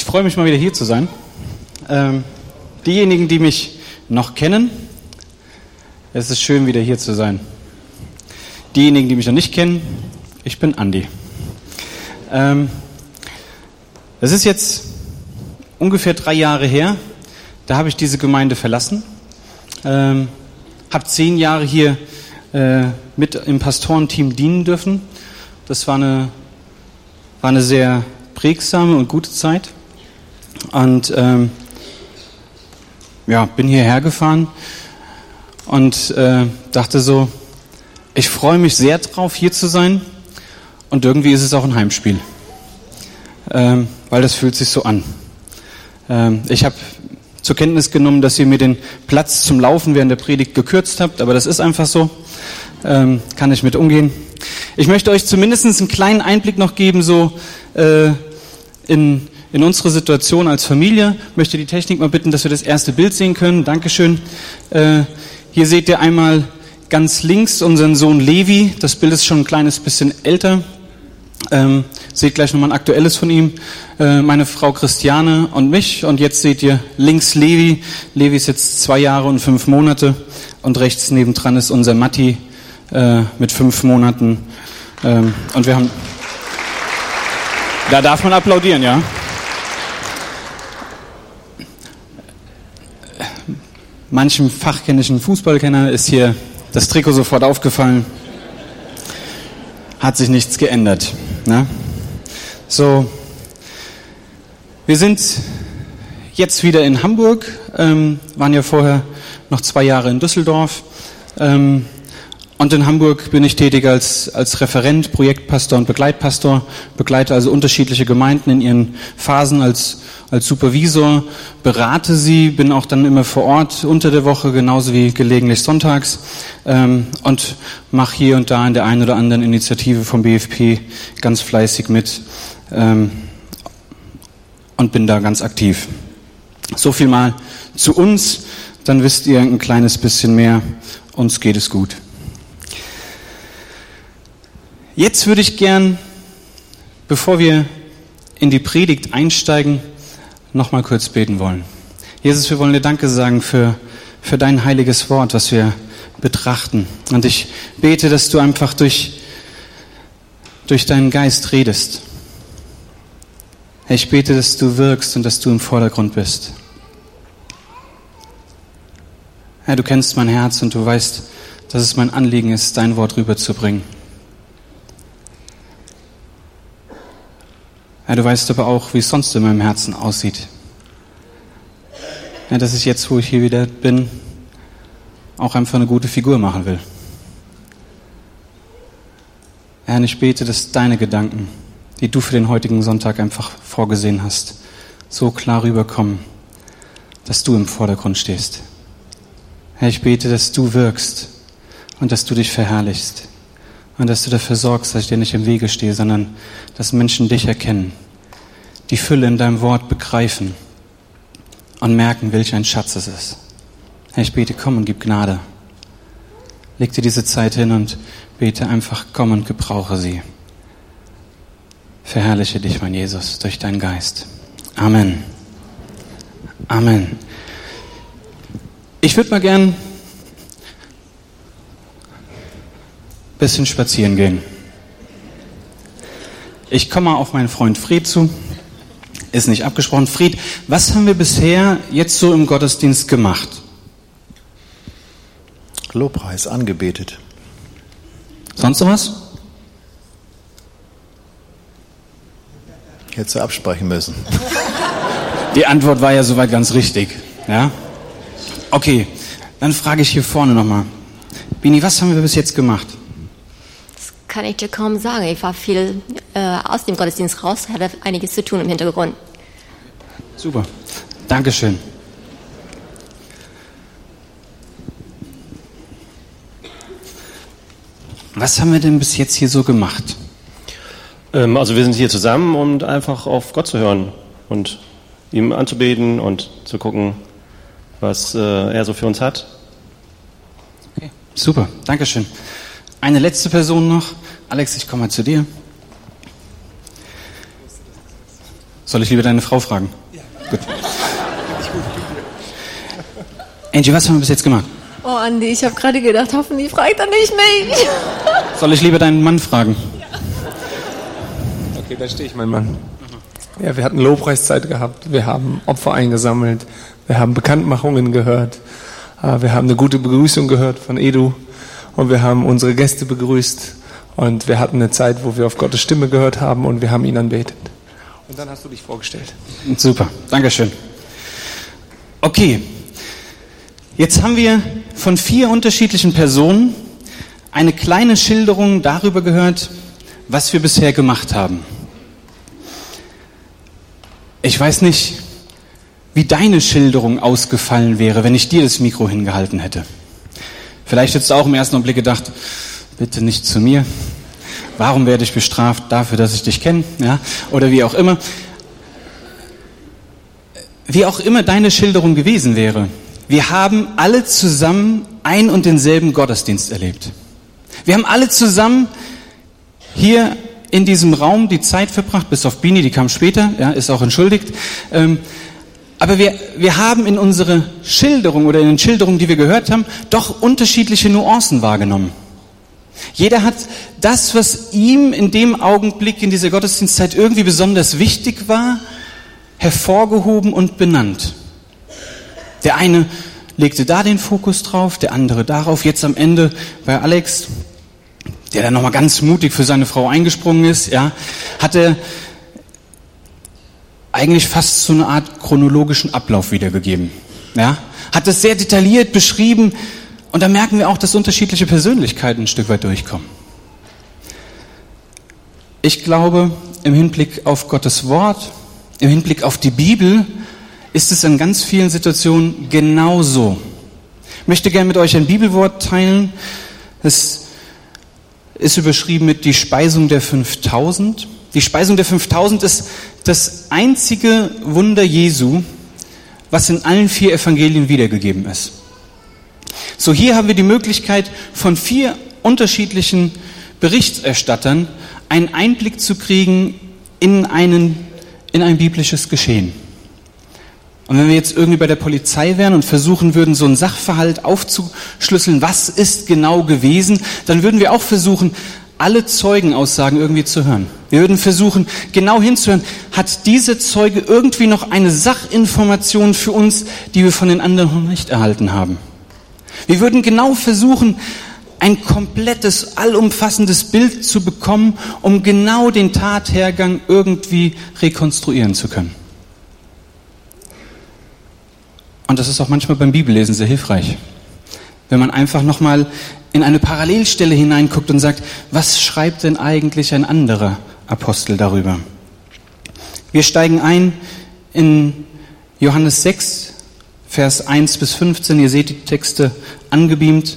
Ich freue mich mal wieder hier zu sein. Ähm, diejenigen, die mich noch kennen, es ist schön wieder hier zu sein. Diejenigen, die mich noch nicht kennen, ich bin Andi. Ähm, es ist jetzt ungefähr drei Jahre her, da habe ich diese Gemeinde verlassen, ähm, habe zehn Jahre hier äh, mit im Pastorenteam dienen dürfen. Das war eine, war eine sehr prägsame und gute Zeit. Und ähm, ja, bin hierher gefahren und äh, dachte so, ich freue mich sehr drauf, hier zu sein. Und irgendwie ist es auch ein Heimspiel, ähm, weil das fühlt sich so an. Ähm, ich habe zur Kenntnis genommen, dass ihr mir den Platz zum Laufen während der Predigt gekürzt habt, aber das ist einfach so. Ähm, kann ich mit umgehen. Ich möchte euch zumindest einen kleinen Einblick noch geben, so äh, in, in unsere Situation als Familie. Möchte die Technik mal bitten, dass wir das erste Bild sehen können. Dankeschön. Äh, hier seht ihr einmal ganz links unseren Sohn Levi. Das Bild ist schon ein kleines bisschen älter. Ähm, seht gleich nochmal ein aktuelles von ihm. Äh, meine Frau Christiane und mich. Und jetzt seht ihr links Levi. Levi ist jetzt zwei Jahre und fünf Monate. Und rechts nebendran ist unser Matti äh, mit fünf Monaten. Ähm, und wir haben... Da darf man applaudieren, ja? Manchem fachkenntlichen Fußballkenner ist hier das Trikot sofort aufgefallen. Hat sich nichts geändert. Ne? So, wir sind jetzt wieder in Hamburg, ähm, waren ja vorher noch zwei Jahre in Düsseldorf. Ähm, und in Hamburg bin ich tätig als, als Referent, Projektpastor und Begleitpastor, begleite also unterschiedliche Gemeinden in ihren Phasen als, als Supervisor, berate sie, bin auch dann immer vor Ort unter der Woche, genauso wie gelegentlich sonntags ähm, und mache hier und da in der einen oder anderen Initiative vom BFP ganz fleißig mit ähm, und bin da ganz aktiv. So viel mal zu uns, dann wisst ihr ein kleines bisschen mehr, uns geht es gut. Jetzt würde ich gern, bevor wir in die Predigt einsteigen, noch mal kurz beten wollen. Jesus, wir wollen dir Danke sagen für, für dein heiliges Wort, was wir betrachten. Und ich bete, dass du einfach durch, durch deinen Geist redest. Ich bete, dass du wirkst und dass du im Vordergrund bist. Herr, du kennst mein Herz und du weißt, dass es mein Anliegen ist, dein Wort rüberzubringen. Ja, du weißt aber auch, wie es sonst in meinem Herzen aussieht. Ja, dass ich jetzt, wo ich hier wieder bin, auch einfach eine gute Figur machen will. Herr, und ich bete, dass deine Gedanken, die du für den heutigen Sonntag einfach vorgesehen hast, so klar rüberkommen, dass du im Vordergrund stehst. Herr, ich bete, dass du wirkst und dass du dich verherrlichst und dass du dafür sorgst, dass ich dir nicht im Wege stehe, sondern dass Menschen dich erkennen, die Fülle in deinem Wort begreifen und merken, welch ein Schatz es ist. Herr, ich bete, komm und gib Gnade. Leg dir diese Zeit hin und bete einfach, komm und gebrauche sie. Verherrliche dich, mein Jesus, durch deinen Geist. Amen. Amen. Ich würde mal gern bisschen spazieren gehen. Ich komme mal auf meinen Freund Fred zu. Ist nicht abgesprochen. Fred, was haben wir bisher jetzt so im Gottesdienst gemacht? Lobpreis, angebetet. Sonst was? Hättest du absprechen müssen. Die Antwort war ja soweit ganz richtig. Ja? Okay, dann frage ich hier vorne nochmal. Bini, was haben wir bis jetzt gemacht? Kann ich dir kaum sagen. Ich war viel äh, aus dem Gottesdienst raus, hatte einiges zu tun im Hintergrund. Super. Dankeschön. Was haben wir denn bis jetzt hier so gemacht? Ähm, also wir sind hier zusammen, um einfach auf Gott zu hören und ihm anzubeten und zu gucken, was äh, er so für uns hat. Okay, super, Dankeschön. Eine letzte Person noch. Alex, ich komme mal zu dir. Soll ich lieber deine Frau fragen? Ja. Gut. Angie, was haben wir bis jetzt gemacht? Oh, Andi, ich habe gerade gedacht, hoffentlich fragt er nicht mich. Soll ich lieber deinen Mann fragen? Okay, da stehe ich, mein Mann. Ja, wir hatten Lobpreiszeit gehabt, wir haben Opfer eingesammelt, wir haben Bekanntmachungen gehört, äh, wir haben eine gute Begrüßung gehört von Edu und wir haben unsere Gäste begrüßt und wir hatten eine Zeit, wo wir auf Gottes Stimme gehört haben und wir haben ihn anbetet. Und dann hast du dich vorgestellt. Super, Dankeschön. Okay, jetzt haben wir von vier unterschiedlichen Personen eine kleine Schilderung darüber gehört, was wir bisher gemacht haben. Ich weiß nicht, wie deine Schilderung ausgefallen wäre, wenn ich dir das Mikro hingehalten hätte. Vielleicht hättest du auch im ersten Augenblick gedacht, bitte nicht zu mir. Warum werde ich bestraft dafür, dass ich dich kenne? Ja? Oder wie auch immer. Wie auch immer deine Schilderung gewesen wäre. Wir haben alle zusammen ein und denselben Gottesdienst erlebt. Wir haben alle zusammen hier in diesem Raum die Zeit verbracht, bis auf Bini, die kam später, ja, ist auch entschuldigt. Ähm, aber wir, wir haben in unsere Schilderung oder in den Schilderungen, die wir gehört haben, doch unterschiedliche Nuancen wahrgenommen. Jeder hat das, was ihm in dem Augenblick in dieser Gottesdienstzeit irgendwie besonders wichtig war, hervorgehoben und benannt. Der eine legte da den Fokus drauf, der andere darauf. Jetzt am Ende bei Alex, der dann nochmal ganz mutig für seine Frau eingesprungen ist, ja, hatte eigentlich fast so eine Art chronologischen Ablauf wiedergegeben. Ja, hat es sehr detailliert beschrieben und da merken wir auch, dass unterschiedliche Persönlichkeiten ein Stück weit durchkommen. Ich glaube, im Hinblick auf Gottes Wort, im Hinblick auf die Bibel, ist es in ganz vielen Situationen genauso. Ich möchte gerne mit euch ein Bibelwort teilen. Es ist überschrieben mit die Speisung der 5000. Die Speisung der 5000 ist das einzige Wunder Jesu, was in allen vier Evangelien wiedergegeben ist. So hier haben wir die Möglichkeit von vier unterschiedlichen Berichterstattern einen Einblick zu kriegen in, einen, in ein biblisches Geschehen. Und wenn wir jetzt irgendwie bei der Polizei wären und versuchen würden, so einen Sachverhalt aufzuschlüsseln, was ist genau gewesen, dann würden wir auch versuchen, alle Zeugenaussagen irgendwie zu hören. Wir würden versuchen, genau hinzuhören, hat dieser Zeuge irgendwie noch eine Sachinformation für uns, die wir von den anderen noch nicht erhalten haben. Wir würden genau versuchen, ein komplettes, allumfassendes Bild zu bekommen, um genau den Tathergang irgendwie rekonstruieren zu können. Und das ist auch manchmal beim Bibellesen sehr hilfreich. Wenn man einfach nochmal in eine Parallelstelle hineinguckt und sagt, was schreibt denn eigentlich ein anderer Apostel darüber? Wir steigen ein in Johannes 6, Vers 1 bis 15. Ihr seht die Texte angebeamt.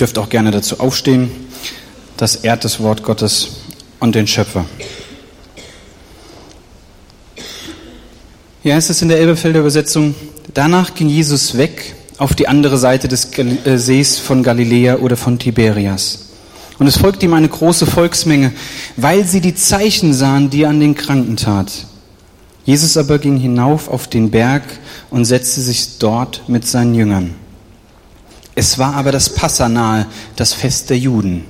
Dürft auch gerne dazu aufstehen. Das ehrt das Wort Gottes und den Schöpfer. Hier heißt es in der Elberfelder Übersetzung, danach ging Jesus weg auf die andere Seite des äh, Sees von Galiläa oder von Tiberias. Und es folgte ihm eine große Volksmenge, weil sie die Zeichen sahen, die er an den Kranken tat. Jesus aber ging hinauf auf den Berg und setzte sich dort mit seinen Jüngern. Es war aber das Passa nahe, das Fest der Juden.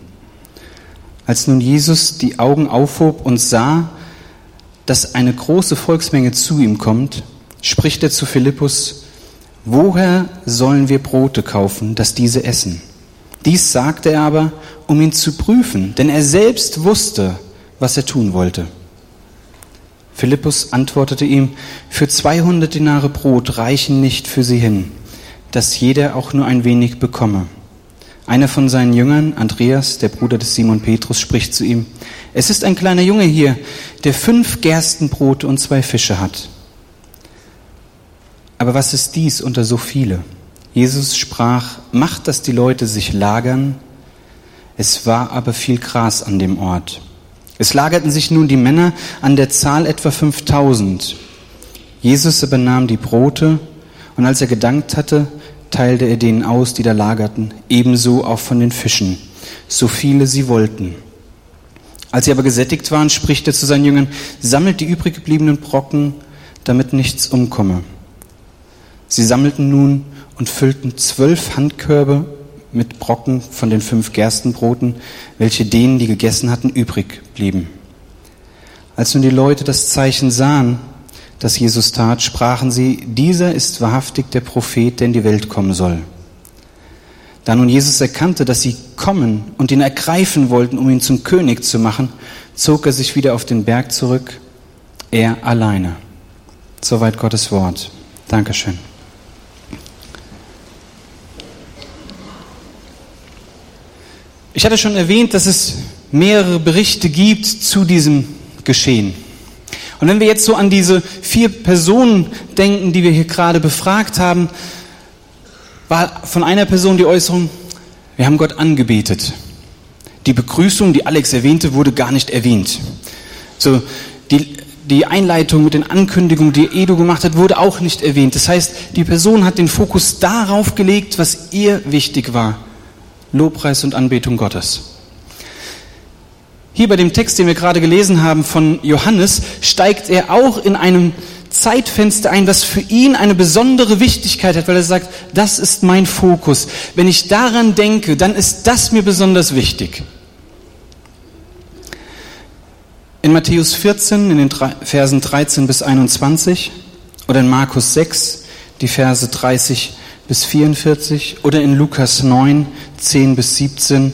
Als nun Jesus die Augen aufhob und sah, dass eine große Volksmenge zu ihm kommt, spricht er zu Philippus, woher sollen wir Brote kaufen, dass diese essen? Dies sagte er aber, um ihn zu prüfen, denn er selbst wusste, was er tun wollte. Philippus antwortete ihm, für 200 Dinare Brot reichen nicht für sie hin, dass jeder auch nur ein wenig bekomme. Einer von seinen Jüngern, Andreas, der Bruder des Simon Petrus, spricht zu ihm, es ist ein kleiner Junge hier, der fünf Gerstenbrote und zwei Fische hat. Aber was ist dies unter so viele? Jesus sprach, macht, dass die Leute sich lagern. Es war aber viel Gras an dem Ort. Es lagerten sich nun die Männer an der Zahl etwa 5000. Jesus aber nahm die Brote und als er gedankt hatte, teilte er denen aus, die da lagerten, ebenso auch von den Fischen, so viele sie wollten. Als sie aber gesättigt waren, spricht er zu seinen Jüngern, sammelt die übrig gebliebenen Brocken, damit nichts umkomme. Sie sammelten nun und füllten zwölf Handkörbe mit Brocken von den fünf Gerstenbroten, welche denen, die gegessen hatten, übrig blieben. Als nun die Leute das Zeichen sahen, das Jesus tat, sprachen sie, dieser ist wahrhaftig der Prophet, der in die Welt kommen soll. Da nun Jesus erkannte, dass sie kommen und ihn ergreifen wollten, um ihn zum König zu machen, zog er sich wieder auf den Berg zurück, er alleine. Soweit Gottes Wort. Dankeschön. Ich hatte schon erwähnt, dass es mehrere Berichte gibt zu diesem Geschehen. Und wenn wir jetzt so an diese vier Personen denken, die wir hier gerade befragt haben, war von einer Person die Äußerung, wir haben Gott angebetet. Die Begrüßung, die Alex erwähnte, wurde gar nicht erwähnt. So, die, die Einleitung mit den Ankündigungen, die Edu gemacht hat, wurde auch nicht erwähnt. Das heißt, die Person hat den Fokus darauf gelegt, was ihr wichtig war. Lobpreis und Anbetung Gottes. Hier bei dem Text, den wir gerade gelesen haben von Johannes, steigt er auch in einem Zeitfenster ein, das für ihn eine besondere Wichtigkeit hat, weil er sagt, das ist mein Fokus. Wenn ich daran denke, dann ist das mir besonders wichtig. In Matthäus 14, in den Versen 13 bis 21 oder in Markus 6, die Verse 30 bis 44 oder in Lukas 9, 10 bis 17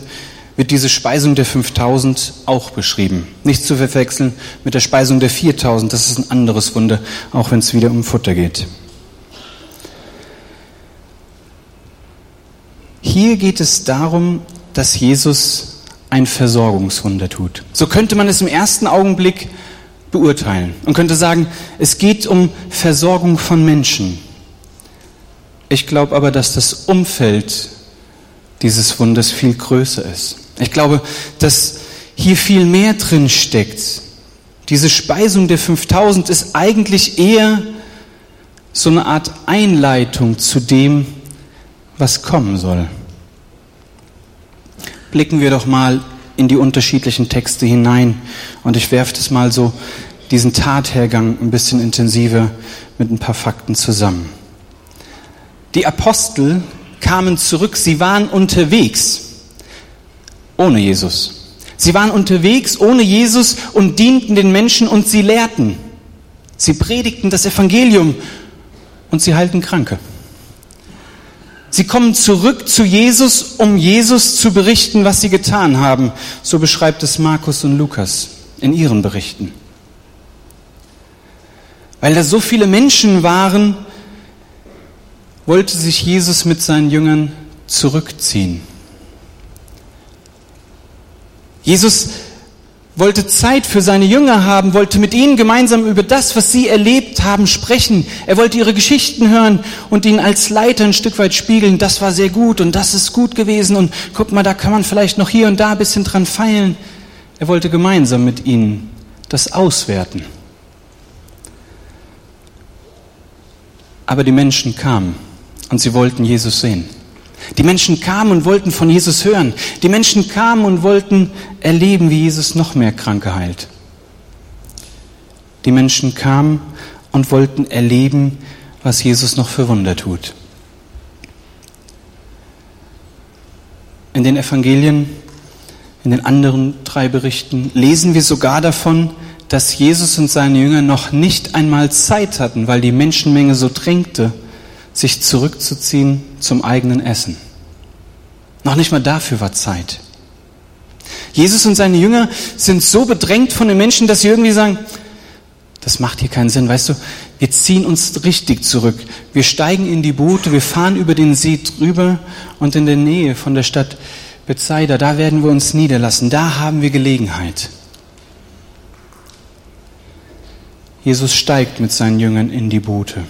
wird diese Speisung der 5000 auch beschrieben. Nicht zu verwechseln mit der Speisung der 4000, das ist ein anderes Wunder, auch wenn es wieder um Futter geht. Hier geht es darum, dass Jesus ein Versorgungswunder tut. So könnte man es im ersten Augenblick beurteilen und könnte sagen, es geht um Versorgung von Menschen. Ich glaube aber, dass das Umfeld dieses Wunders viel größer ist. Ich glaube, dass hier viel mehr drin steckt. Diese Speisung der 5000 ist eigentlich eher so eine Art Einleitung zu dem, was kommen soll. Blicken wir doch mal in die unterschiedlichen Texte hinein und ich werfe das mal so diesen Tathergang ein bisschen intensiver mit ein paar Fakten zusammen. Die Apostel kamen zurück, sie waren unterwegs ohne Jesus. Sie waren unterwegs ohne Jesus und dienten den Menschen und sie lehrten. Sie predigten das Evangelium und sie heilten Kranke. Sie kommen zurück zu Jesus, um Jesus zu berichten, was sie getan haben. So beschreibt es Markus und Lukas in ihren Berichten. Weil da so viele Menschen waren, wollte sich Jesus mit seinen Jüngern zurückziehen. Jesus wollte Zeit für seine Jünger haben, wollte mit ihnen gemeinsam über das, was sie erlebt haben, sprechen. Er wollte ihre Geschichten hören und ihnen als Leiter ein Stück weit spiegeln, das war sehr gut und das ist gut gewesen und guck mal, da kann man vielleicht noch hier und da ein bisschen dran feilen. Er wollte gemeinsam mit ihnen das auswerten. Aber die Menschen kamen und sie wollten Jesus sehen. Die Menschen kamen und wollten von Jesus hören. Die Menschen kamen und wollten erleben, wie Jesus noch mehr Kranke heilt. Die Menschen kamen und wollten erleben, was Jesus noch für Wunder tut. In den Evangelien, in den anderen drei Berichten lesen wir sogar davon, dass Jesus und seine Jünger noch nicht einmal Zeit hatten, weil die Menschenmenge so drängte, sich zurückzuziehen zum eigenen Essen. Noch nicht mal dafür war Zeit. Jesus und seine Jünger sind so bedrängt von den Menschen, dass sie irgendwie sagen, das macht hier keinen Sinn, weißt du, wir ziehen uns richtig zurück. Wir steigen in die Boote, wir fahren über den See drüber und in der Nähe von der Stadt Bethsaida, da werden wir uns niederlassen, da haben wir Gelegenheit. Jesus steigt mit seinen Jüngern in die Boote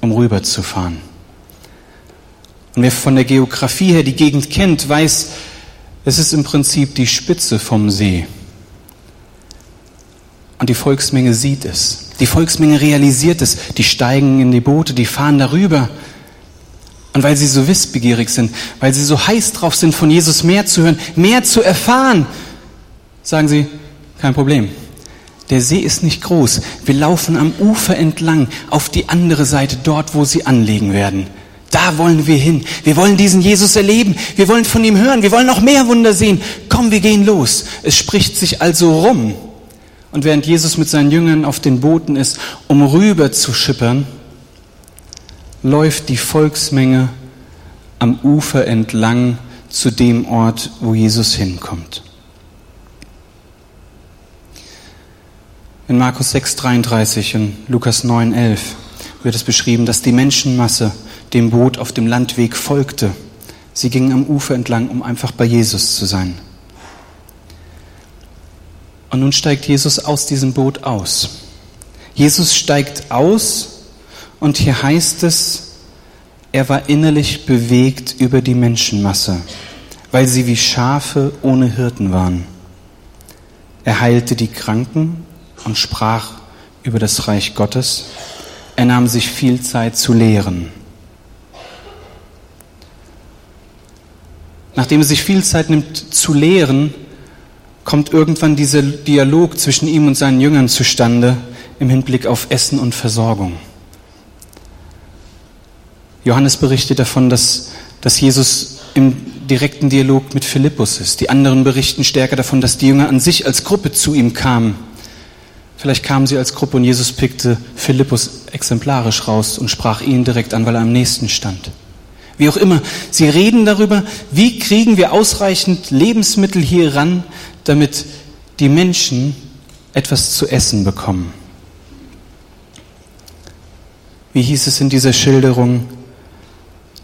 um rüberzufahren. Und wer von der Geografie her die Gegend kennt, weiß, es ist im Prinzip die Spitze vom See. Und die Volksmenge sieht es. Die Volksmenge realisiert es. Die steigen in die Boote, die fahren darüber. Und weil sie so wissbegierig sind, weil sie so heiß drauf sind, von Jesus mehr zu hören, mehr zu erfahren, sagen sie, Kein Problem. Der See ist nicht groß. Wir laufen am Ufer entlang auf die andere Seite, dort, wo sie anlegen werden. Da wollen wir hin. Wir wollen diesen Jesus erleben. Wir wollen von ihm hören. Wir wollen noch mehr Wunder sehen. Komm, wir gehen los. Es spricht sich also rum. Und während Jesus mit seinen Jüngern auf den Booten ist, um rüber zu schippern, läuft die Volksmenge am Ufer entlang zu dem Ort, wo Jesus hinkommt. In Markus 6,33 und Lukas 9,11 wird es beschrieben, dass die Menschenmasse dem Boot auf dem Landweg folgte. Sie gingen am Ufer entlang, um einfach bei Jesus zu sein. Und nun steigt Jesus aus diesem Boot aus. Jesus steigt aus und hier heißt es, er war innerlich bewegt über die Menschenmasse, weil sie wie Schafe ohne Hirten waren. Er heilte die Kranken und sprach über das Reich Gottes. Er nahm sich viel Zeit zu lehren. Nachdem er sich viel Zeit nimmt zu lehren, kommt irgendwann dieser Dialog zwischen ihm und seinen Jüngern zustande im Hinblick auf Essen und Versorgung. Johannes berichtet davon, dass, dass Jesus im direkten Dialog mit Philippus ist. Die anderen berichten stärker davon, dass die Jünger an sich als Gruppe zu ihm kamen. Vielleicht kamen sie als Gruppe und Jesus pickte Philippus exemplarisch raus und sprach ihn direkt an, weil er am nächsten stand. Wie auch immer, sie reden darüber, wie kriegen wir ausreichend Lebensmittel hier ran, damit die Menschen etwas zu essen bekommen. Wie hieß es in dieser Schilderung?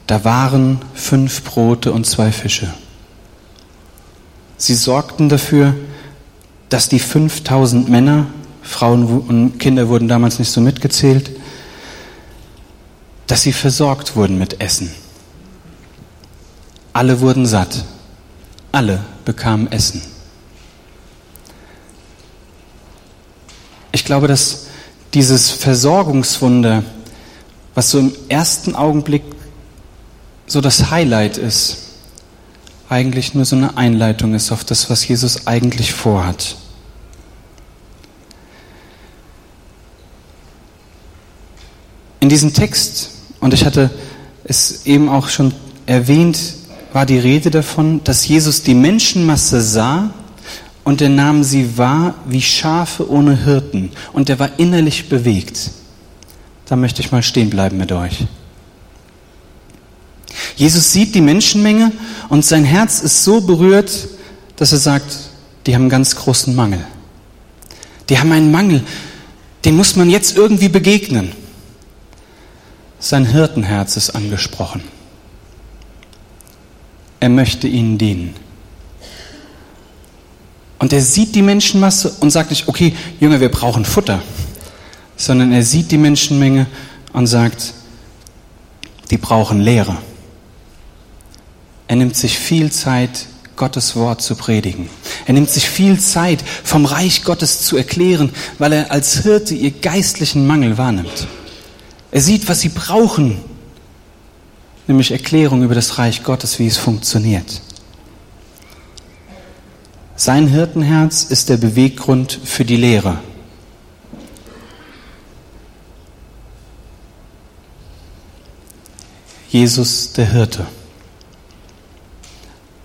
Da waren fünf Brote und zwei Fische. Sie sorgten dafür, dass die 5000 Männer, Frauen und Kinder wurden damals nicht so mitgezählt, dass sie versorgt wurden mit Essen. Alle wurden satt. Alle bekamen Essen. Ich glaube, dass dieses Versorgungswunder, was so im ersten Augenblick so das Highlight ist, eigentlich nur so eine Einleitung ist auf das, was Jesus eigentlich vorhat. In diesem Text, und ich hatte es eben auch schon erwähnt, war die Rede davon, dass Jesus die Menschenmasse sah und er nahm sie wahr wie Schafe ohne Hirten und er war innerlich bewegt. Da möchte ich mal stehen bleiben mit euch. Jesus sieht die Menschenmenge und sein Herz ist so berührt, dass er sagt, die haben einen ganz großen Mangel. Die haben einen Mangel, den muss man jetzt irgendwie begegnen. Sein Hirtenherz ist angesprochen. Er möchte ihnen dienen. Und er sieht die Menschenmasse und sagt nicht, okay, Junge, wir brauchen Futter, sondern er sieht die Menschenmenge und sagt, die brauchen Lehre. Er nimmt sich viel Zeit, Gottes Wort zu predigen. Er nimmt sich viel Zeit, vom Reich Gottes zu erklären, weil er als Hirte ihr geistlichen Mangel wahrnimmt. Er sieht, was sie brauchen, nämlich Erklärung über das Reich Gottes, wie es funktioniert. Sein Hirtenherz ist der Beweggrund für die Lehre. Jesus der Hirte.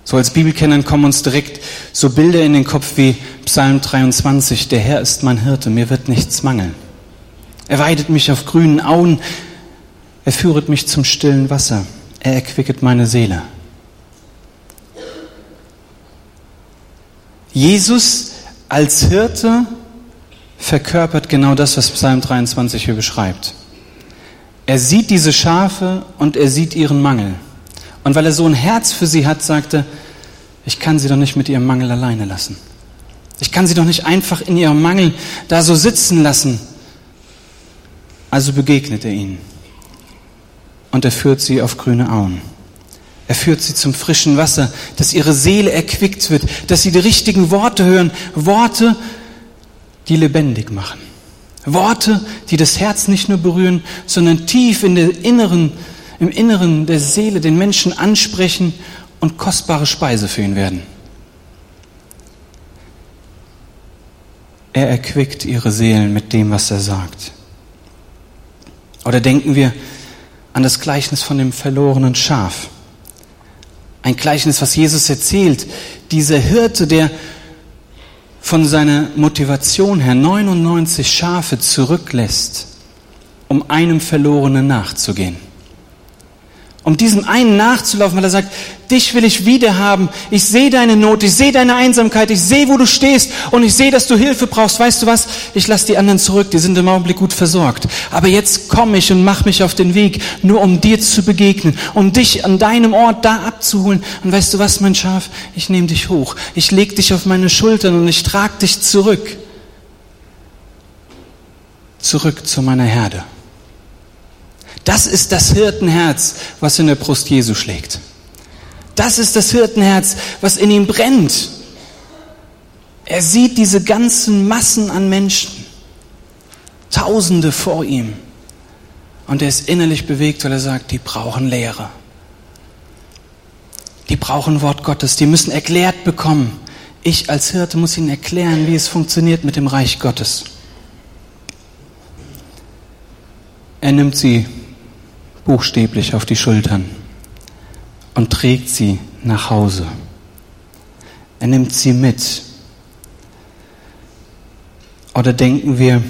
So als Bibelkennern kommen uns direkt so Bilder in den Kopf wie Psalm 23. Der Herr ist mein Hirte, mir wird nichts mangeln. Er weidet mich auf grünen Auen, er führet mich zum stillen Wasser, er erquicket meine Seele. Jesus als Hirte verkörpert genau das, was Psalm 23 hier beschreibt. Er sieht diese Schafe und er sieht ihren Mangel. Und weil er so ein Herz für sie hat, sagte, ich kann sie doch nicht mit ihrem Mangel alleine lassen. Ich kann sie doch nicht einfach in ihrem Mangel da so sitzen lassen. Also begegnet er ihnen. Und er führt sie auf grüne Auen. Er führt sie zum frischen Wasser, dass ihre Seele erquickt wird, dass sie die richtigen Worte hören. Worte, die lebendig machen. Worte, die das Herz nicht nur berühren, sondern tief in der inneren im Inneren der Seele den Menschen ansprechen und kostbare Speise für ihn werden. er erquickt ihre Seelen mit dem, was er sagt. Oder denken wir an das Gleichnis von dem verlorenen Schaf. Ein Gleichnis, was Jesus erzählt. Dieser Hirte, der von seiner Motivation her 99 Schafe zurücklässt, um einem Verlorenen nachzugehen um diesem einen nachzulaufen, weil er sagt, dich will ich wiederhaben. Ich sehe deine Not, ich sehe deine Einsamkeit, ich sehe, wo du stehst und ich sehe, dass du Hilfe brauchst. Weißt du was? Ich lasse die anderen zurück, die sind im Augenblick gut versorgt. Aber jetzt komme ich und mache mich auf den Weg, nur um dir zu begegnen, um dich an deinem Ort da abzuholen. Und weißt du was, mein Schaf? Ich nehme dich hoch. Ich leg dich auf meine Schultern und ich trage dich zurück. Zurück zu meiner Herde. Das ist das Hirtenherz, was in der Brust Jesu schlägt. Das ist das Hirtenherz, was in ihm brennt. Er sieht diese ganzen Massen an Menschen, Tausende vor ihm. Und er ist innerlich bewegt, weil er sagt, die brauchen Lehre. Die brauchen Wort Gottes, die müssen erklärt bekommen. Ich als Hirte muss ihnen erklären, wie es funktioniert mit dem Reich Gottes. Er nimmt sie buchstäblich auf die Schultern und trägt sie nach Hause. Er nimmt sie mit. Oder denken wir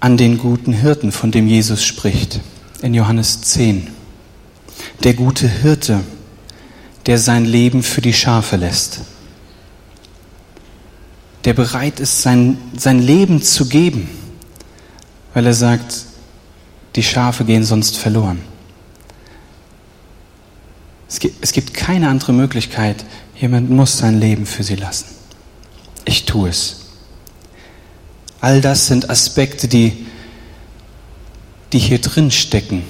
an den guten Hirten, von dem Jesus spricht, in Johannes 10. Der gute Hirte, der sein Leben für die Schafe lässt. Der bereit ist, sein, sein Leben zu geben, weil er sagt, die Schafe gehen sonst verloren. Es gibt, keine andere Möglichkeit. Jemand muss sein Leben für sie lassen. Ich tue es. All das sind Aspekte, die, die hier drin stecken.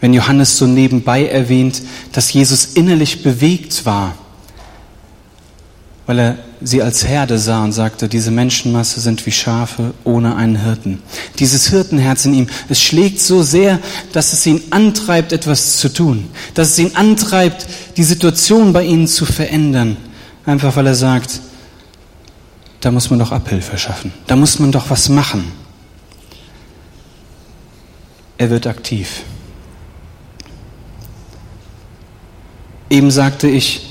Wenn Johannes so nebenbei erwähnt, dass Jesus innerlich bewegt war, weil er sie als Herde sah und sagte, diese Menschenmasse sind wie Schafe ohne einen Hirten. Dieses Hirtenherz in ihm, es schlägt so sehr, dass es ihn antreibt, etwas zu tun, dass es ihn antreibt, die Situation bei ihnen zu verändern, einfach weil er sagt, da muss man doch Abhilfe schaffen, da muss man doch was machen. Er wird aktiv. Eben sagte ich,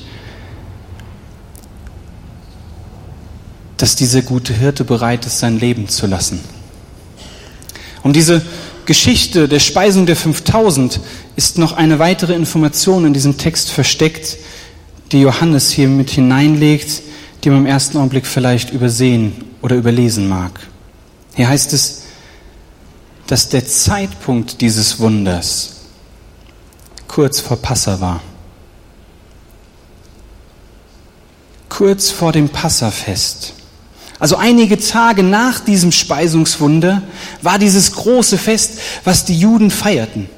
dass dieser gute Hirte bereit ist, sein Leben zu lassen. Um diese Geschichte der Speisung der 5000 ist noch eine weitere Information in diesem Text versteckt, die Johannes hier mit hineinlegt, die man im ersten Augenblick vielleicht übersehen oder überlesen mag. Hier heißt es, dass der Zeitpunkt dieses Wunders kurz vor Passa war. Kurz vor dem Passafest. Also einige Tage nach diesem Speisungswunder war dieses große Fest, was die Juden feierten.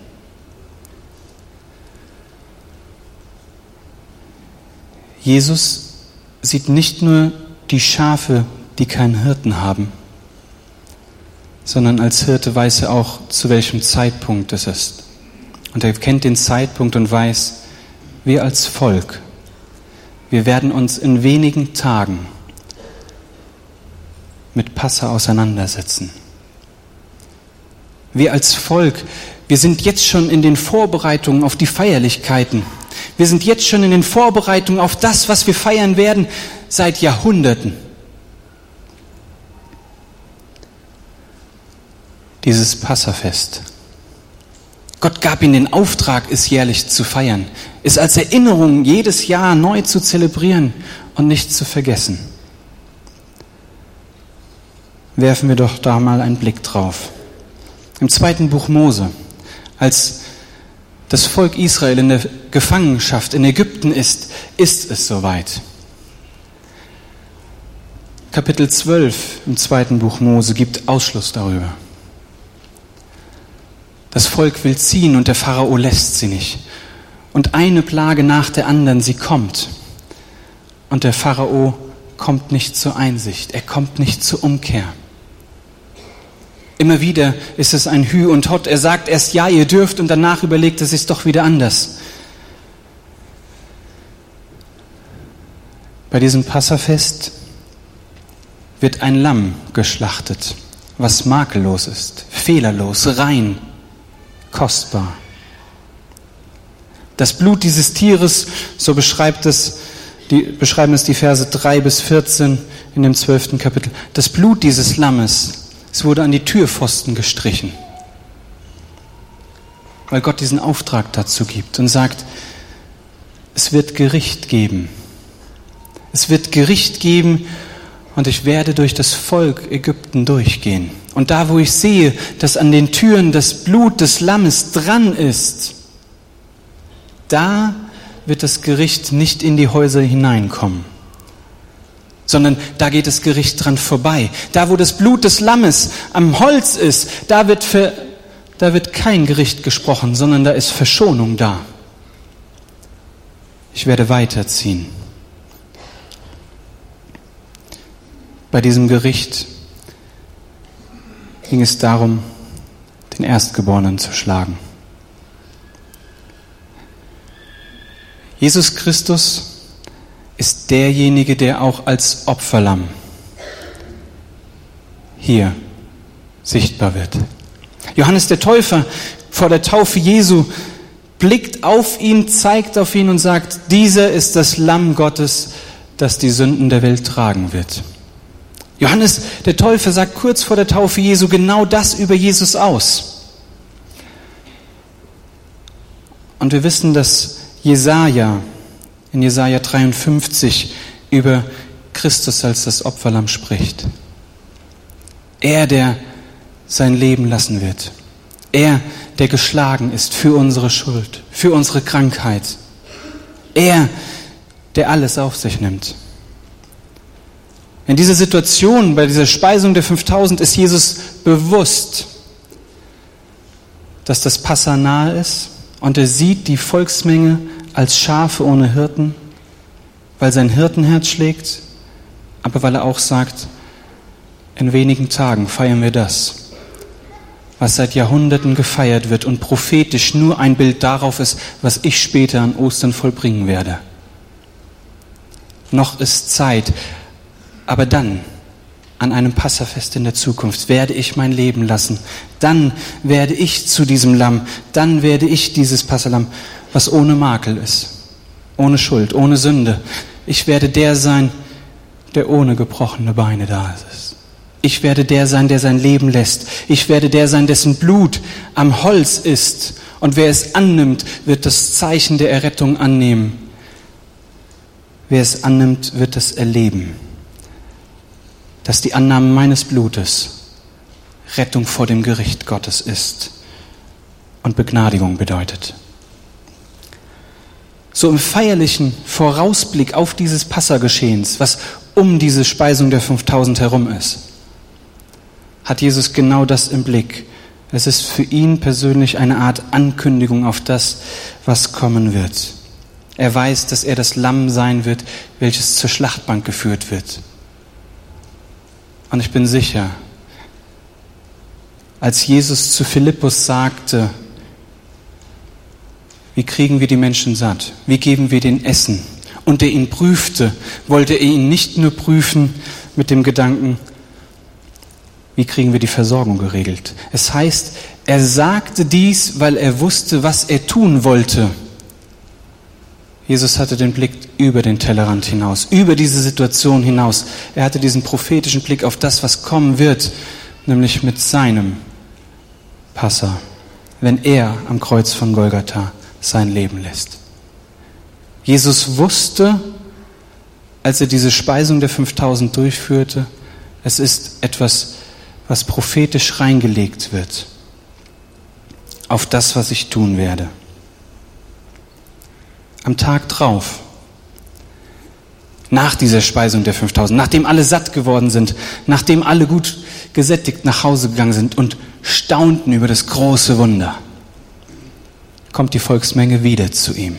Jesus sieht nicht nur die Schafe, die keinen Hirten haben, sondern als Hirte weiß er auch, zu welchem Zeitpunkt es ist. Und er kennt den Zeitpunkt und weiß, wir als Volk, wir werden uns in wenigen Tagen mit Passa auseinandersetzen. Wir als Volk, wir sind jetzt schon in den Vorbereitungen auf die Feierlichkeiten. Wir sind jetzt schon in den Vorbereitungen auf das, was wir feiern werden seit Jahrhunderten. Dieses Passafest. Gott gab ihnen den Auftrag, es jährlich zu feiern, es als Erinnerung jedes Jahr neu zu zelebrieren und nicht zu vergessen werfen wir doch da mal einen Blick drauf. Im zweiten Buch Mose, als das Volk Israel in der Gefangenschaft in Ägypten ist, ist es soweit. Kapitel 12 im zweiten Buch Mose gibt Ausschluss darüber. Das Volk will ziehen und der Pharao lässt sie nicht. Und eine Plage nach der anderen, sie kommt. Und der Pharao kommt nicht zur Einsicht, er kommt nicht zur Umkehr. Immer wieder ist es ein Hü und Hot. Er sagt erst ja, ihr dürft und danach überlegt er sich doch wieder anders. Bei diesem Passafest wird ein Lamm geschlachtet, was makellos ist, fehlerlos, rein, kostbar. Das Blut dieses Tieres, so beschreibt es, die, beschreiben es die Verse 3 bis 14 in dem 12. Kapitel. Das Blut dieses Lammes, es wurde an die Türpfosten gestrichen, weil Gott diesen Auftrag dazu gibt und sagt, es wird Gericht geben. Es wird Gericht geben und ich werde durch das Volk Ägypten durchgehen. Und da, wo ich sehe, dass an den Türen das Blut des Lammes dran ist, da wird das Gericht nicht in die Häuser hineinkommen, sondern da geht das Gericht dran vorbei. Da, wo das Blut des Lammes am Holz ist, da wird, für, da wird kein Gericht gesprochen, sondern da ist Verschonung da. Ich werde weiterziehen. Bei diesem Gericht ging es darum, den Erstgeborenen zu schlagen. Jesus Christus ist derjenige, der auch als Opferlamm hier sichtbar wird. Johannes der Täufer vor der Taufe Jesu blickt auf ihn, zeigt auf ihn und sagt, dieser ist das Lamm Gottes, das die Sünden der Welt tragen wird. Johannes der Täufer sagt kurz vor der Taufe Jesu genau das über Jesus aus. Und wir wissen, dass Jesaja in Jesaja 53 über Christus als das Opferlamm spricht. Er, der sein Leben lassen wird. Er, der geschlagen ist für unsere Schuld, für unsere Krankheit. Er, der alles auf sich nimmt. In dieser Situation, bei dieser Speisung der 5000, ist Jesus bewusst, dass das Passa nahe ist und er sieht die Volksmenge als Schafe ohne Hirten, weil sein Hirtenherz schlägt, aber weil er auch sagt, in wenigen Tagen feiern wir das, was seit Jahrhunderten gefeiert wird und prophetisch nur ein Bild darauf ist, was ich später an Ostern vollbringen werde. Noch ist Zeit, aber dann, an einem Passafest in der Zukunft, werde ich mein Leben lassen. Dann werde ich zu diesem Lamm. Dann werde ich dieses Passalam, was ohne Makel ist, ohne Schuld, ohne Sünde. Ich werde der sein, der ohne gebrochene Beine da ist. Ich werde der sein, der sein Leben lässt. Ich werde der sein, dessen Blut am Holz ist. Und wer es annimmt, wird das Zeichen der Errettung annehmen. Wer es annimmt, wird es erleben dass die Annahme meines Blutes Rettung vor dem Gericht Gottes ist und Begnadigung bedeutet. So im feierlichen Vorausblick auf dieses Passageschehens, was um diese Speisung der 5000 herum ist, hat Jesus genau das im Blick. Es ist für ihn persönlich eine Art Ankündigung auf das, was kommen wird. Er weiß, dass er das Lamm sein wird, welches zur Schlachtbank geführt wird. Und ich bin sicher, als Jesus zu Philippus sagte, wie kriegen wir die Menschen satt? Wie geben wir den Essen? Und er ihn prüfte, wollte er ihn nicht nur prüfen mit dem Gedanken, wie kriegen wir die Versorgung geregelt? Es heißt, er sagte dies, weil er wusste, was er tun wollte. Jesus hatte den Blick über den Tellerrand hinaus, über diese Situation hinaus. Er hatte diesen prophetischen Blick auf das, was kommen wird, nämlich mit seinem Passa, wenn er am Kreuz von Golgatha sein Leben lässt. Jesus wusste, als er diese Speisung der 5000 durchführte, es ist etwas, was prophetisch reingelegt wird auf das, was ich tun werde. Am Tag drauf, nach dieser Speisung der 5000, nachdem alle satt geworden sind, nachdem alle gut gesättigt nach Hause gegangen sind und staunten über das große Wunder, kommt die Volksmenge wieder zu ihm.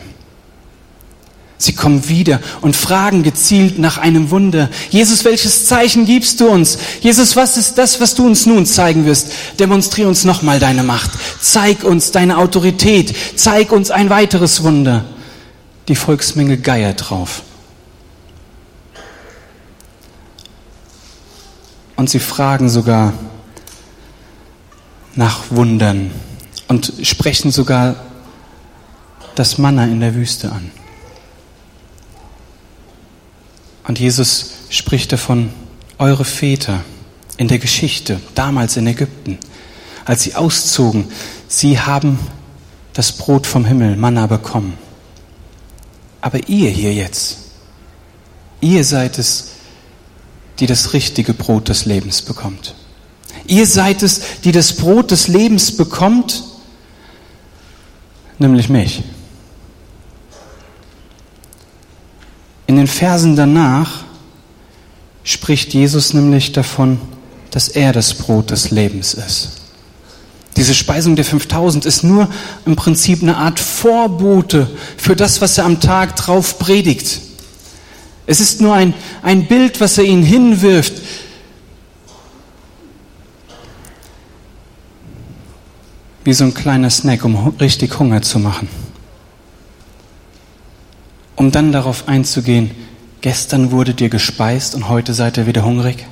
Sie kommen wieder und fragen gezielt nach einem Wunder. Jesus, welches Zeichen gibst du uns? Jesus, was ist das, was du uns nun zeigen wirst? Demonstriere uns nochmal deine Macht. Zeig uns deine Autorität. Zeig uns ein weiteres Wunder. Die Volksmenge geiert drauf. Und sie fragen sogar nach Wundern und sprechen sogar das Manna in der Wüste an. Und Jesus spricht davon, eure Väter in der Geschichte, damals in Ägypten, als sie auszogen, sie haben das Brot vom Himmel, Manna bekommen. Aber ihr hier jetzt, ihr seid es, die das richtige Brot des Lebens bekommt. Ihr seid es, die das Brot des Lebens bekommt, nämlich mich. In den Versen danach spricht Jesus nämlich davon, dass er das Brot des Lebens ist. Diese Speisung der 5000 ist nur im Prinzip eine Art Vorbote für das, was er am Tag drauf predigt. Es ist nur ein, ein Bild, was er ihnen hinwirft. Wie so ein kleiner Snack, um richtig Hunger zu machen. Um dann darauf einzugehen, gestern wurdet ihr gespeist und heute seid ihr wieder hungrig.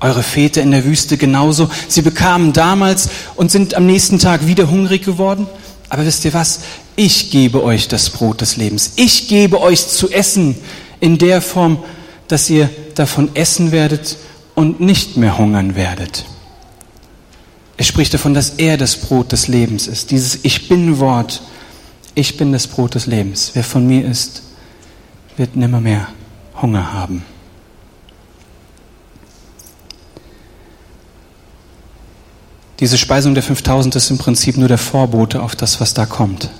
Eure Väter in der Wüste genauso. Sie bekamen damals und sind am nächsten Tag wieder hungrig geworden. Aber wisst ihr was? Ich gebe euch das Brot des Lebens. Ich gebe euch zu essen in der Form, dass ihr davon essen werdet und nicht mehr hungern werdet. Er spricht davon, dass er das Brot des Lebens ist. Dieses Ich bin Wort. Ich bin das Brot des Lebens. Wer von mir ist, wird nimmer mehr Hunger haben. Diese Speisung der 5000 ist im Prinzip nur der Vorbote auf das, was da kommt.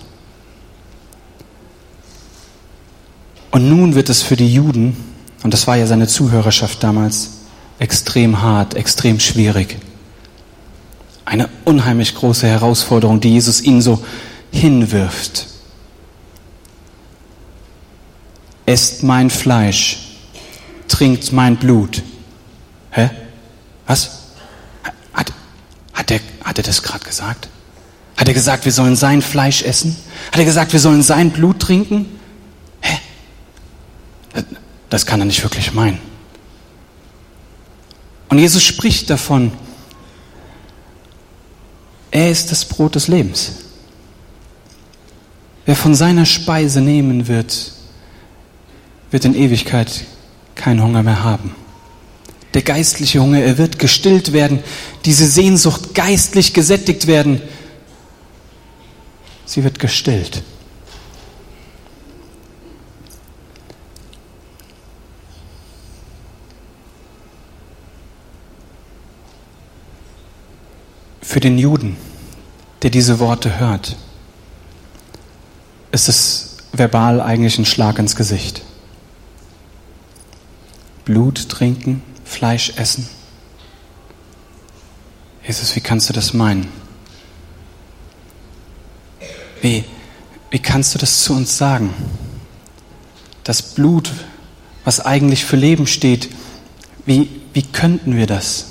Und nun wird es für die Juden, und das war ja seine Zuhörerschaft damals, extrem hart, extrem schwierig. Eine unheimlich große Herausforderung, die Jesus ihnen so hinwirft. Esst mein Fleisch, trinkt mein Blut. Hä? Was? Hat, hat, er, hat er das gerade gesagt? Hat er gesagt, wir sollen sein Fleisch essen? Hat er gesagt, wir sollen sein Blut trinken? Hä? Das kann er nicht wirklich meinen. Und Jesus spricht davon, er ist das Brot des Lebens. Wer von seiner Speise nehmen wird, wird in Ewigkeit keinen Hunger mehr haben. Der geistliche Hunger, er wird gestillt werden, diese Sehnsucht geistlich gesättigt werden. Sie wird gestillt. Für den Juden, der diese Worte hört, ist es verbal eigentlich ein Schlag ins Gesicht. Blut trinken, Fleisch essen. Jesus, wie kannst du das meinen? Wie, wie kannst du das zu uns sagen? Das Blut, was eigentlich für Leben steht, wie, wie könnten wir das?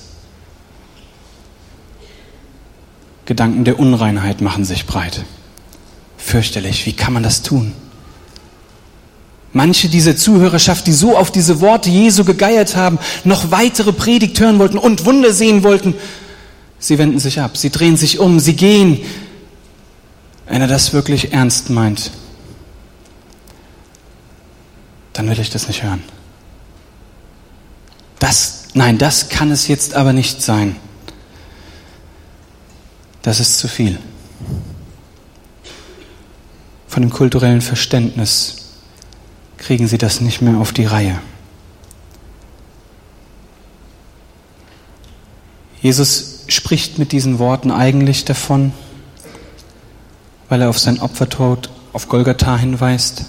Gedanken der Unreinheit machen sich breit. Fürchterlich, wie kann man das tun? Manche dieser Zuhörerschaft, die so auf diese Worte Jesu gegeiert haben, noch weitere Predigt hören wollten und Wunder sehen wollten, sie wenden sich ab, sie drehen sich um, sie gehen. Wenn er das wirklich ernst meint, dann will ich das nicht hören. Das, nein, das kann es jetzt aber nicht sein. Das ist zu viel. Von dem kulturellen Verständnis kriegen sie das nicht mehr auf die Reihe. Jesus spricht mit diesen Worten eigentlich davon, weil er auf sein Opfertod auf Golgatha hinweist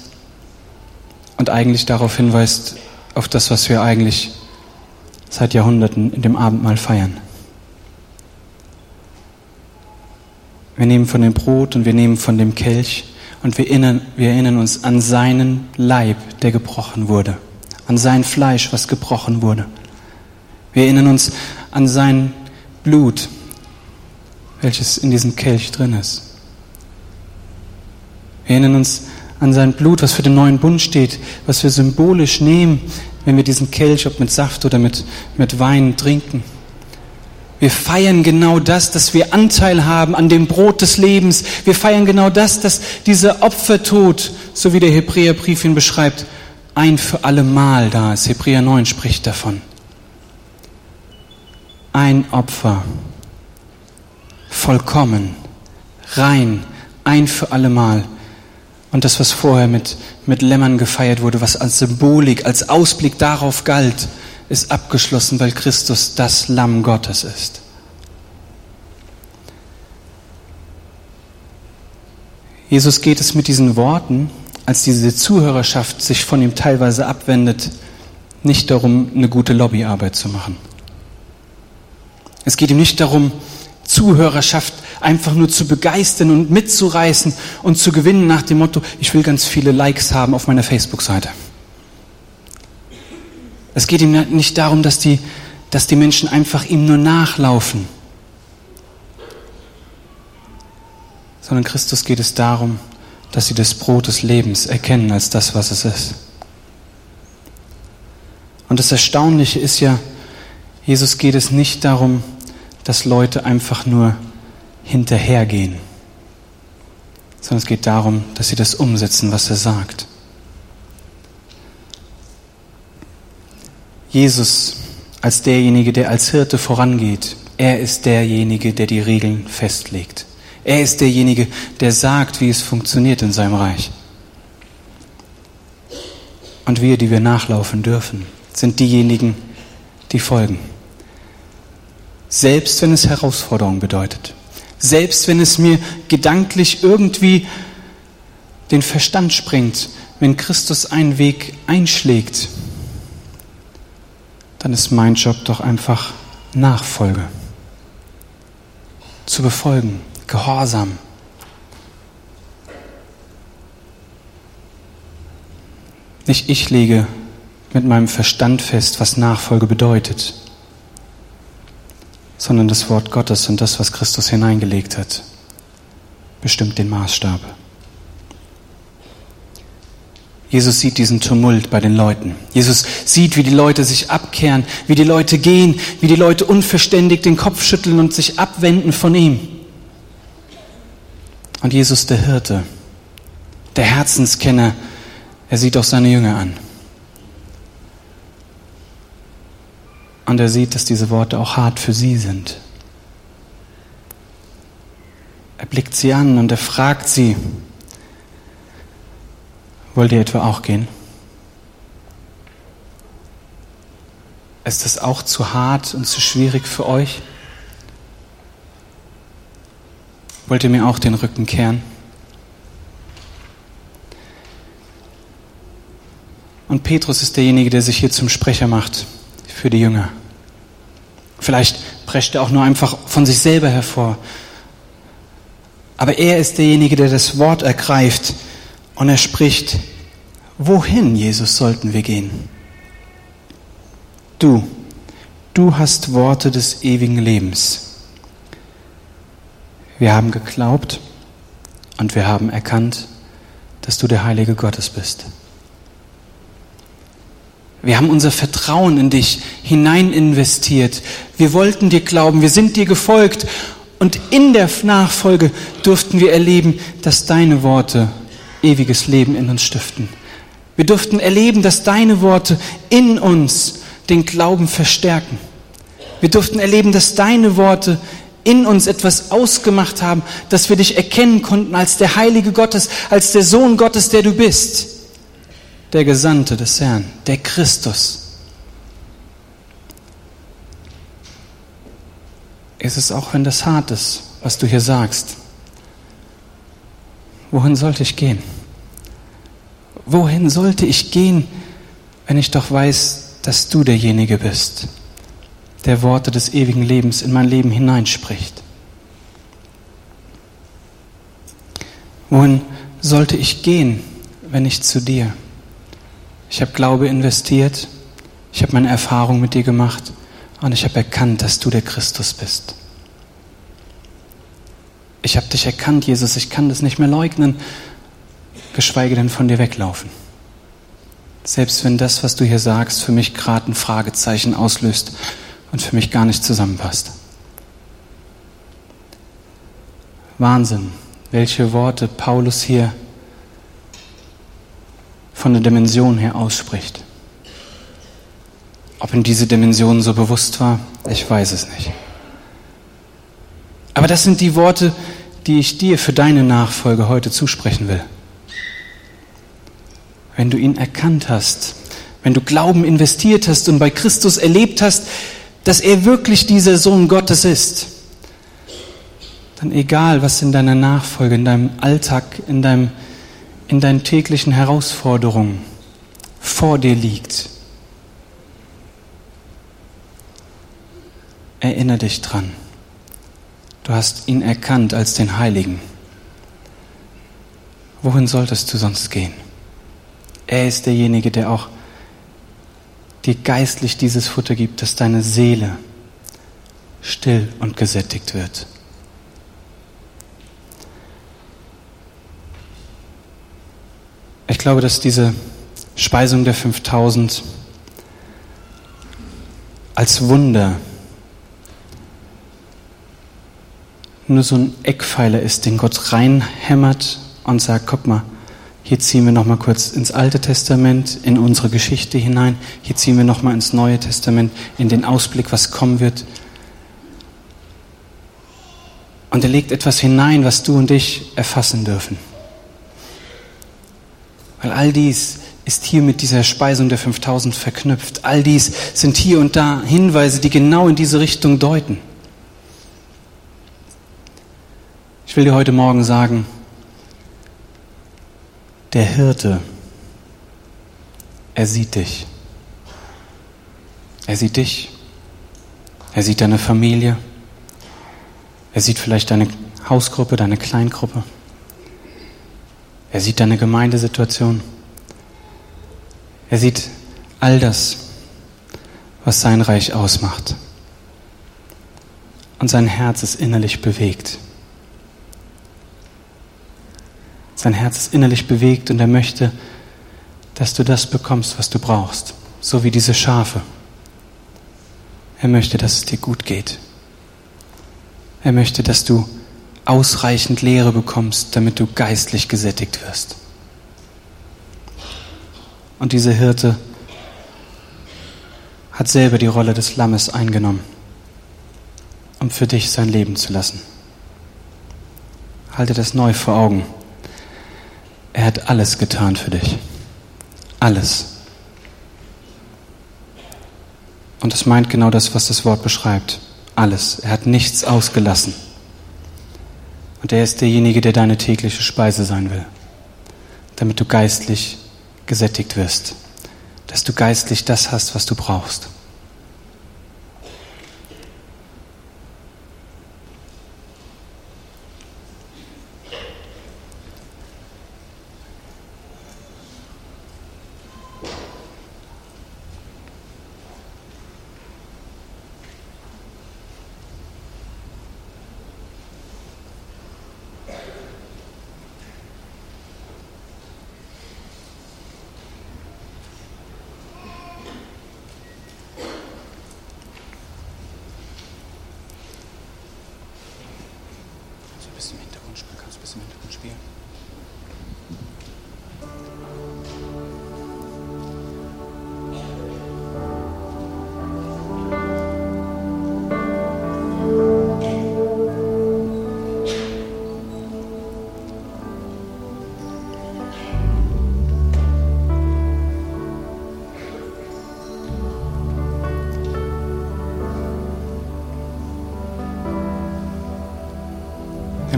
und eigentlich darauf hinweist, auf das, was wir eigentlich seit Jahrhunderten in dem Abendmahl feiern. Wir nehmen von dem Brot und wir nehmen von dem Kelch und wir erinnern, wir erinnern uns an seinen Leib, der gebrochen wurde, an sein Fleisch, was gebrochen wurde. Wir erinnern uns an sein Blut, welches in diesem Kelch drin ist. Wir erinnern uns an sein Blut, was für den neuen Bund steht, was wir symbolisch nehmen wenn wir diesen Kelch, ob mit Saft oder mit, mit Wein trinken. Wir feiern genau das, dass wir Anteil haben an dem Brot des Lebens. Wir feiern genau das, dass dieser Opfertod, so wie der Hebräerbrief ihn beschreibt, ein für alle Mal da ist. Hebräer 9 spricht davon. Ein Opfer, vollkommen, rein, ein für alle Mal. Und das, was vorher mit, mit Lämmern gefeiert wurde, was als Symbolik, als Ausblick darauf galt, ist abgeschlossen, weil Christus das Lamm Gottes ist. Jesus geht es mit diesen Worten, als diese Zuhörerschaft sich von ihm teilweise abwendet, nicht darum, eine gute Lobbyarbeit zu machen. Es geht ihm nicht darum, Zuhörerschaft einfach nur zu begeistern und mitzureißen und zu gewinnen nach dem Motto, ich will ganz viele Likes haben auf meiner Facebook-Seite. Es geht ihm nicht darum, dass die, dass die Menschen einfach ihm nur nachlaufen, sondern Christus geht es darum, dass sie das Brot des Lebens erkennen als das, was es ist. Und das Erstaunliche ist ja, Jesus geht es nicht darum, dass Leute einfach nur hinterhergehen, sondern es geht darum, dass sie das umsetzen, was er sagt. Jesus als derjenige, der als Hirte vorangeht, er ist derjenige, der die Regeln festlegt. Er ist derjenige, der sagt, wie es funktioniert in seinem Reich. Und wir, die wir nachlaufen dürfen, sind diejenigen, die folgen. Selbst wenn es Herausforderungen bedeutet. Selbst wenn es mir gedanklich irgendwie den Verstand springt, wenn Christus einen Weg einschlägt, dann ist mein Job doch einfach Nachfolge. Zu befolgen, Gehorsam. Nicht ich lege mit meinem Verstand fest, was Nachfolge bedeutet, sondern das Wort Gottes und das, was Christus hineingelegt hat, bestimmt den Maßstab. Jesus sieht diesen Tumult bei den Leuten. Jesus sieht, wie die Leute sich abkehren, wie die Leute gehen, wie die Leute unverständig den Kopf schütteln und sich abwenden von ihm. Und Jesus, der Hirte, der Herzenskenner, er sieht auch seine Jünger an. Und er sieht, dass diese Worte auch hart für sie sind. Er blickt sie an und er fragt sie, Wollt ihr etwa auch gehen? Ist das auch zu hart und zu schwierig für euch? Wollt ihr mir auch den Rücken kehren? Und Petrus ist derjenige, der sich hier zum Sprecher macht für die Jünger. Vielleicht prescht er auch nur einfach von sich selber hervor. Aber er ist derjenige, der das Wort ergreift und er spricht, wohin, Jesus, sollten wir gehen? Du, du hast Worte des ewigen Lebens. Wir haben geglaubt und wir haben erkannt, dass du der Heilige Gottes bist. Wir haben unser Vertrauen in dich hinein investiert. Wir wollten dir glauben, wir sind dir gefolgt und in der Nachfolge durften wir erleben, dass deine Worte ewiges Leben in uns stiften. Wir durften erleben, dass deine Worte in uns den Glauben verstärken. Wir durften erleben, dass deine Worte in uns etwas ausgemacht haben, dass wir dich erkennen konnten als der Heilige Gottes, als der Sohn Gottes, der du bist, der Gesandte des Herrn, der Christus. Ist es auch, wenn das hart ist, was du hier sagst? Wohin sollte ich gehen? Wohin sollte ich gehen, wenn ich doch weiß, dass du derjenige bist, der Worte des ewigen Lebens in mein Leben hineinspricht? Wohin sollte ich gehen, wenn nicht zu dir? Ich habe Glaube investiert, ich habe meine Erfahrung mit dir gemacht und ich habe erkannt, dass du der Christus bist. Ich habe dich erkannt, Jesus, ich kann das nicht mehr leugnen geschweige denn von dir weglaufen. Selbst wenn das, was du hier sagst, für mich gerade ein Fragezeichen auslöst und für mich gar nicht zusammenpasst. Wahnsinn, welche Worte Paulus hier von der Dimension her ausspricht. Ob ihm diese Dimension so bewusst war, ich weiß es nicht. Aber das sind die Worte, die ich dir für deine Nachfolge heute zusprechen will. Wenn du ihn erkannt hast, wenn du Glauben investiert hast und bei Christus erlebt hast, dass er wirklich dieser Sohn Gottes ist, dann egal, was in deiner Nachfolge, in deinem Alltag, in, deinem, in deinen täglichen Herausforderungen vor dir liegt, erinnere dich dran. Du hast ihn erkannt als den Heiligen. Wohin solltest du sonst gehen? Er ist derjenige, der auch dir geistlich dieses Futter gibt, dass deine Seele still und gesättigt wird. Ich glaube, dass diese Speisung der 5000 als Wunder nur so ein Eckpfeiler ist, den Gott reinhämmert und sagt, guck mal, hier ziehen wir noch mal kurz ins Alte Testament, in unsere Geschichte hinein. Hier ziehen wir noch mal ins Neue Testament, in den Ausblick, was kommen wird. Und er legt etwas hinein, was du und ich erfassen dürfen. Weil all dies ist hier mit dieser Speisung der 5000 verknüpft. All dies sind hier und da Hinweise, die genau in diese Richtung deuten. Ich will dir heute Morgen sagen, der Hirte, er sieht dich. Er sieht dich. Er sieht deine Familie. Er sieht vielleicht deine Hausgruppe, deine Kleingruppe. Er sieht deine Gemeindesituation. Er sieht all das, was sein Reich ausmacht. Und sein Herz ist innerlich bewegt. Sein Herz ist innerlich bewegt und er möchte, dass du das bekommst, was du brauchst. So wie diese Schafe. Er möchte, dass es dir gut geht. Er möchte, dass du ausreichend Lehre bekommst, damit du geistlich gesättigt wirst. Und diese Hirte hat selber die Rolle des Lammes eingenommen, um für dich sein Leben zu lassen. Halte das neu vor Augen. Er hat alles getan für dich. Alles. Und es meint genau das, was das Wort beschreibt. Alles. Er hat nichts ausgelassen. Und er ist derjenige, der deine tägliche Speise sein will, damit du geistlich gesättigt wirst, dass du geistlich das hast, was du brauchst.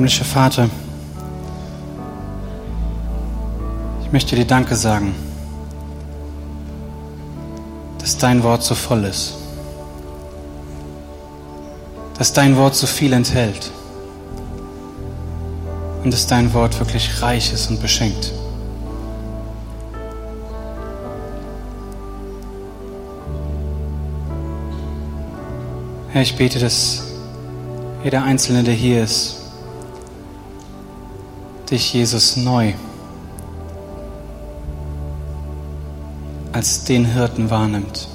Himmlischer Vater, ich möchte dir Danke sagen, dass dein Wort so voll ist, dass dein Wort so viel enthält und dass dein Wort wirklich reich ist und beschenkt. Herr, ich bete, dass jeder Einzelne, der hier ist, dich, Jesus, neu als den Hirten wahrnimmt.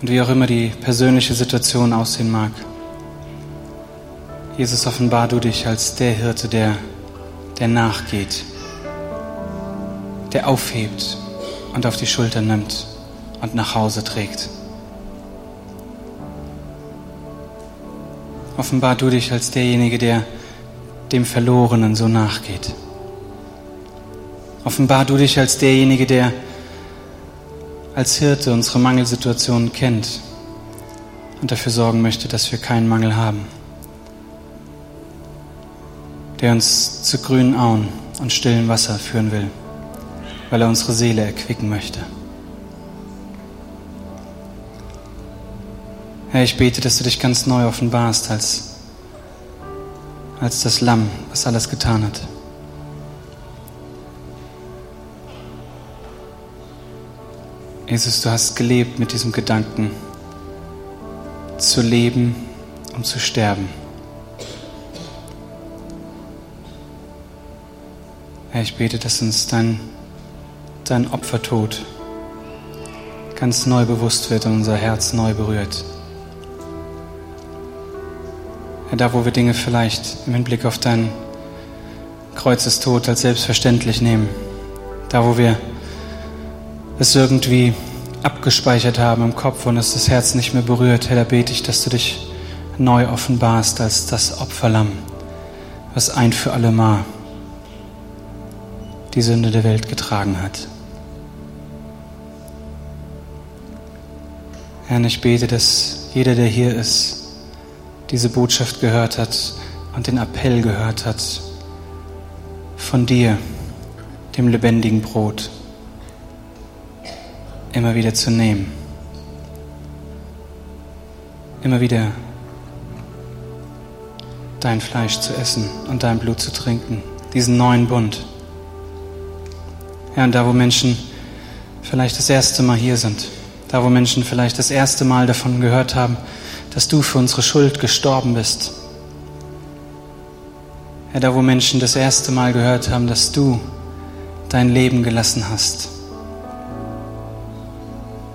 Und wie auch immer die persönliche Situation aussehen mag, Jesus, offenbar du dich als der Hirte, der, der nachgeht, der aufhebt und auf die Schulter nimmt und nach Hause trägt. Offenbar du dich als derjenige, der dem Verlorenen so nachgeht. Offenbar du dich als derjenige, der als Hirte unsere Mangelsituationen kennt und dafür sorgen möchte, dass wir keinen Mangel haben. Der uns zu grünen Auen und stillen Wasser führen will, weil er unsere Seele erquicken möchte. Herr, ich bete, dass du dich ganz neu offenbarst als, als das Lamm, was alles getan hat. Jesus, du hast gelebt mit diesem Gedanken, zu leben, um zu sterben. Herr, ich bete, dass uns dein, dein Opfertod ganz neu bewusst wird und unser Herz neu berührt. Herr, da wo wir Dinge vielleicht im Hinblick auf deinen Kreuzestod als selbstverständlich nehmen, da wo wir es irgendwie abgespeichert haben im Kopf und es das Herz nicht mehr berührt, Herr, da bete ich, dass du dich neu offenbarst als das Opferlamm, was ein für alle Mal die Sünde der Welt getragen hat. Herr, ich bete, dass jeder, der hier ist, diese Botschaft gehört hat und den Appell gehört hat von dir, dem lebendigen Brot immer wieder zu nehmen. Immer wieder dein Fleisch zu essen und dein Blut zu trinken. Diesen neuen Bund. Ja, und da, wo Menschen vielleicht das erste Mal hier sind, da, wo Menschen vielleicht das erste Mal davon gehört haben, dass du für unsere Schuld gestorben bist. Ja, da, wo Menschen das erste Mal gehört haben, dass du dein Leben gelassen hast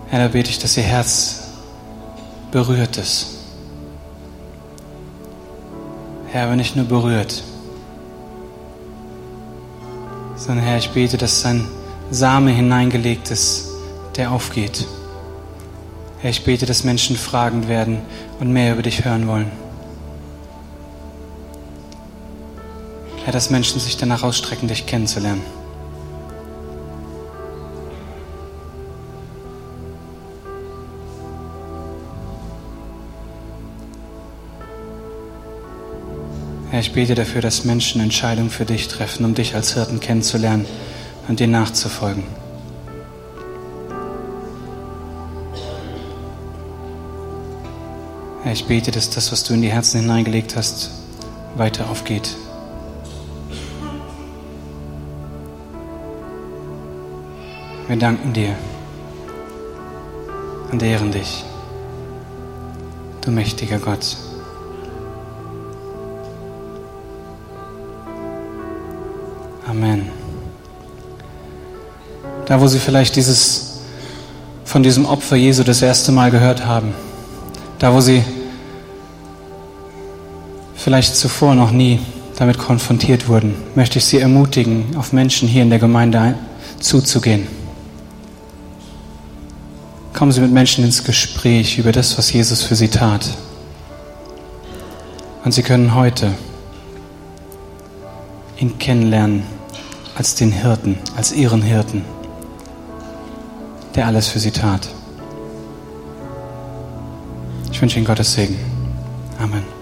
Herr, da bete ich, dass ihr Herz berührt ist. Herr, aber nicht nur berührt, sondern Herr, ich bete, dass sein Same hineingelegt ist, der aufgeht. Herr, ich bete, dass Menschen fragend werden und mehr über dich hören wollen. Herr, dass Menschen sich danach ausstrecken, dich kennenzulernen. Herr, ich bete dafür, dass Menschen Entscheidungen für dich treffen, um dich als Hirten kennenzulernen und dir nachzufolgen. Herr, ich bete, dass das, was du in die Herzen hineingelegt hast, weiter aufgeht. Wir danken dir und ehren dich, du mächtiger Gott. Amen. Da, wo Sie vielleicht dieses, von diesem Opfer Jesu das erste Mal gehört haben, da, wo Sie vielleicht zuvor noch nie damit konfrontiert wurden, möchte ich Sie ermutigen, auf Menschen hier in der Gemeinde zuzugehen. Kommen Sie mit Menschen ins Gespräch über das, was Jesus für Sie tat. Und Sie können heute ihn kennenlernen als den Hirten, als ihren Hirten, der alles für sie tat. Ich wünsche Ihnen Gottes Segen. Amen.